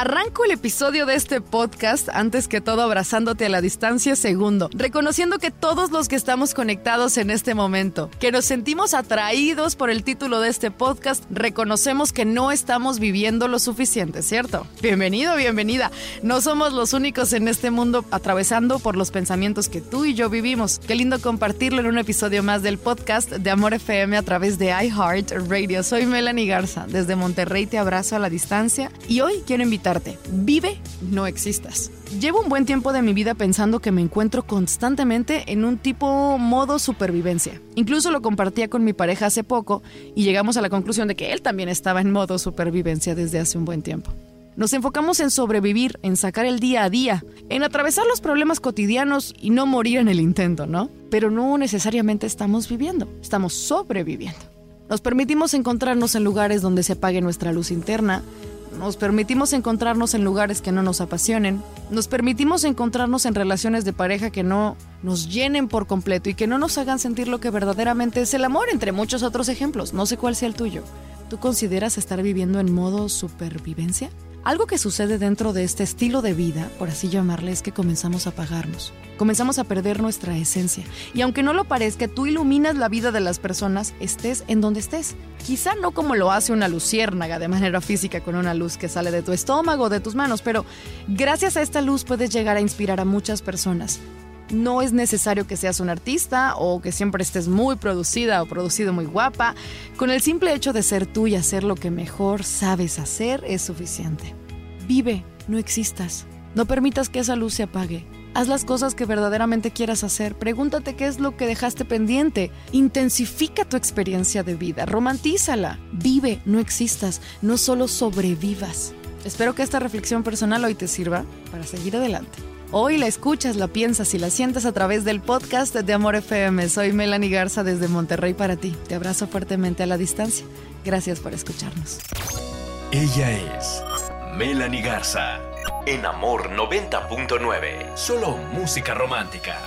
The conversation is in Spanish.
Arranco el episodio de este podcast, antes que todo abrazándote a la distancia, segundo, reconociendo que todos los que estamos conectados en este momento, que nos sentimos atraídos por el título de este podcast, reconocemos que no estamos viviendo lo suficiente, ¿cierto? Bienvenido, bienvenida. No somos los únicos en este mundo atravesando por los pensamientos que tú y yo vivimos. Qué lindo compartirlo en un episodio más del podcast de Amor FM a través de iHeart Radio. Soy Melanie Garza, desde Monterrey te abrazo a la distancia y hoy quiero invitar Vive, no existas. Llevo un buen tiempo de mi vida pensando que me encuentro constantemente en un tipo modo supervivencia. Incluso lo compartía con mi pareja hace poco y llegamos a la conclusión de que él también estaba en modo supervivencia desde hace un buen tiempo. Nos enfocamos en sobrevivir, en sacar el día a día, en atravesar los problemas cotidianos y no morir en el intento, ¿no? Pero no necesariamente estamos viviendo, estamos sobreviviendo. Nos permitimos encontrarnos en lugares donde se apague nuestra luz interna, nos permitimos encontrarnos en lugares que no nos apasionen, nos permitimos encontrarnos en relaciones de pareja que no nos llenen por completo y que no nos hagan sentir lo que verdaderamente es el amor, entre muchos otros ejemplos. No sé cuál sea el tuyo. ¿Tú consideras estar viviendo en modo supervivencia? Algo que sucede dentro de este estilo de vida, por así llamarle, es que comenzamos a apagarnos. Comenzamos a perder nuestra esencia. Y aunque no lo parezca, tú iluminas la vida de las personas, estés en donde estés. Quizá no como lo hace una luciérnaga de manera física con una luz que sale de tu estómago de tus manos, pero gracias a esta luz puedes llegar a inspirar a muchas personas. No es necesario que seas un artista o que siempre estés muy producida o producido muy guapa. Con el simple hecho de ser tú y hacer lo que mejor sabes hacer es suficiente. Vive, no existas. No permitas que esa luz se apague. Haz las cosas que verdaderamente quieras hacer. Pregúntate qué es lo que dejaste pendiente. Intensifica tu experiencia de vida. Romantízala. Vive, no existas. No solo sobrevivas. Espero que esta reflexión personal hoy te sirva para seguir adelante. Hoy la escuchas, la piensas y la sientes a través del podcast de Amor FM. Soy Melanie Garza desde Monterrey para ti. Te abrazo fuertemente a la distancia. Gracias por escucharnos. Ella es Melanie Garza en Amor 90.9. Solo música romántica.